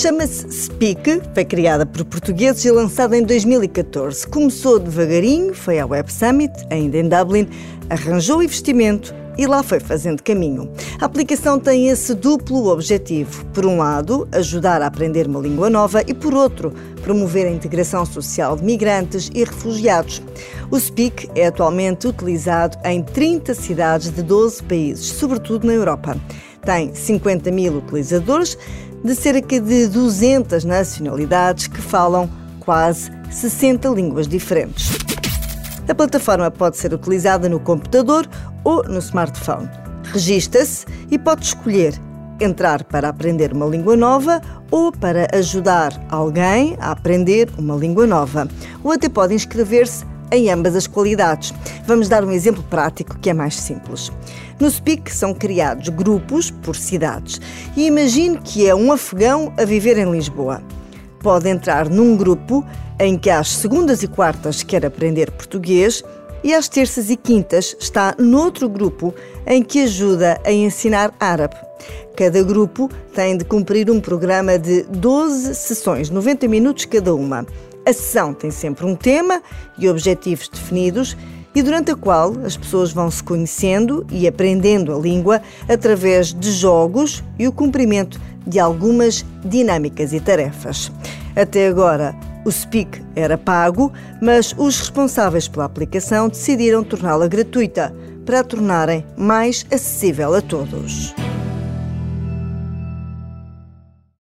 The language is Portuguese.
Chama-se Speak, foi criada por portugueses e lançada em 2014. Começou devagarinho, foi à Web Summit, ainda em Dublin, arranjou investimento e lá foi fazendo caminho. A aplicação tem esse duplo objetivo. Por um lado, ajudar a aprender uma língua nova e, por outro, promover a integração social de migrantes e refugiados. O Speak é atualmente utilizado em 30 cidades de 12 países, sobretudo na Europa. Tem 50 mil utilizadores de cerca de 200 nacionalidades que falam quase 60 línguas diferentes. A plataforma pode ser utilizada no computador ou no smartphone. Regista-se e pode escolher entrar para aprender uma língua nova ou para ajudar alguém a aprender uma língua nova. Ou até pode inscrever-se em ambas as qualidades. Vamos dar um exemplo prático que é mais simples. No Speak são criados grupos por cidades e imagine que é um afegão a viver em Lisboa. Pode entrar num grupo em que às segundas e quartas quer aprender português e às terças e quintas está noutro grupo em que ajuda a ensinar árabe. Cada grupo tem de cumprir um programa de 12 sessões, 90 minutos cada uma. A sessão tem sempre um tema e objetivos definidos e durante a qual as pessoas vão se conhecendo e aprendendo a língua através de jogos e o cumprimento de algumas dinâmicas e tarefas. Até agora, o Speak era pago, mas os responsáveis pela aplicação decidiram torná-la gratuita para a tornarem mais acessível a todos.